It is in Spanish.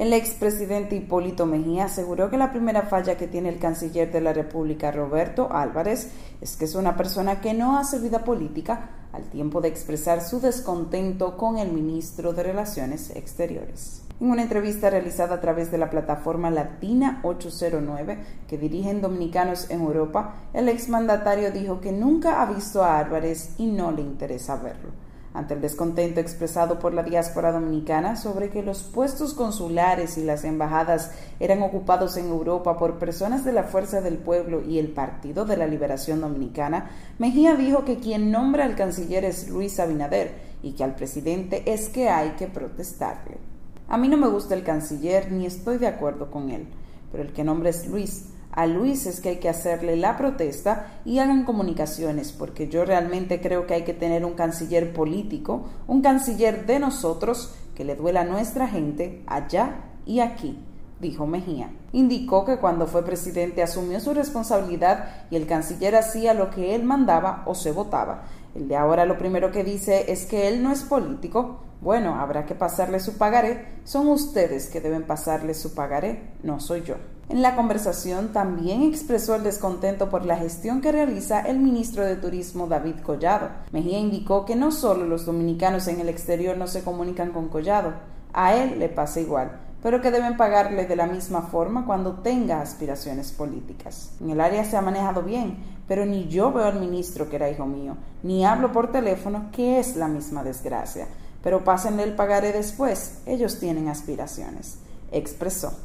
El expresidente Hipólito Mejía aseguró que la primera falla que tiene el canciller de la República, Roberto Álvarez, es que es una persona que no hace vida política al tiempo de expresar su descontento con el ministro de Relaciones Exteriores. En una entrevista realizada a través de la plataforma Latina 809 que dirigen dominicanos en Europa, el exmandatario dijo que nunca ha visto a Álvarez y no le interesa verlo ante el descontento expresado por la diáspora dominicana sobre que los puestos consulares y las embajadas eran ocupados en Europa por personas de la Fuerza del Pueblo y el Partido de la Liberación Dominicana, Mejía dijo que quien nombra al canciller es Luis Abinader y que al presidente es que hay que protestarle. A mí no me gusta el canciller ni estoy de acuerdo con él, pero el que nombra es Luis a Luis es que hay que hacerle la protesta y hagan comunicaciones, porque yo realmente creo que hay que tener un canciller político, un canciller de nosotros, que le duela a nuestra gente allá y aquí, dijo Mejía. Indicó que cuando fue presidente asumió su responsabilidad y el canciller hacía lo que él mandaba o se votaba. El de ahora lo primero que dice es que él no es político. Bueno, habrá que pasarle su pagaré. Son ustedes que deben pasarle su pagaré, no soy yo. En la conversación también expresó el descontento por la gestión que realiza el ministro de Turismo David Collado. Mejía indicó que no solo los dominicanos en el exterior no se comunican con Collado, a él le pasa igual, pero que deben pagarle de la misma forma cuando tenga aspiraciones políticas. En el área se ha manejado bien, pero ni yo veo al ministro que era hijo mío, ni hablo por teléfono, que es la misma desgracia. Pero pásenle el pagaré después, ellos tienen aspiraciones, expresó.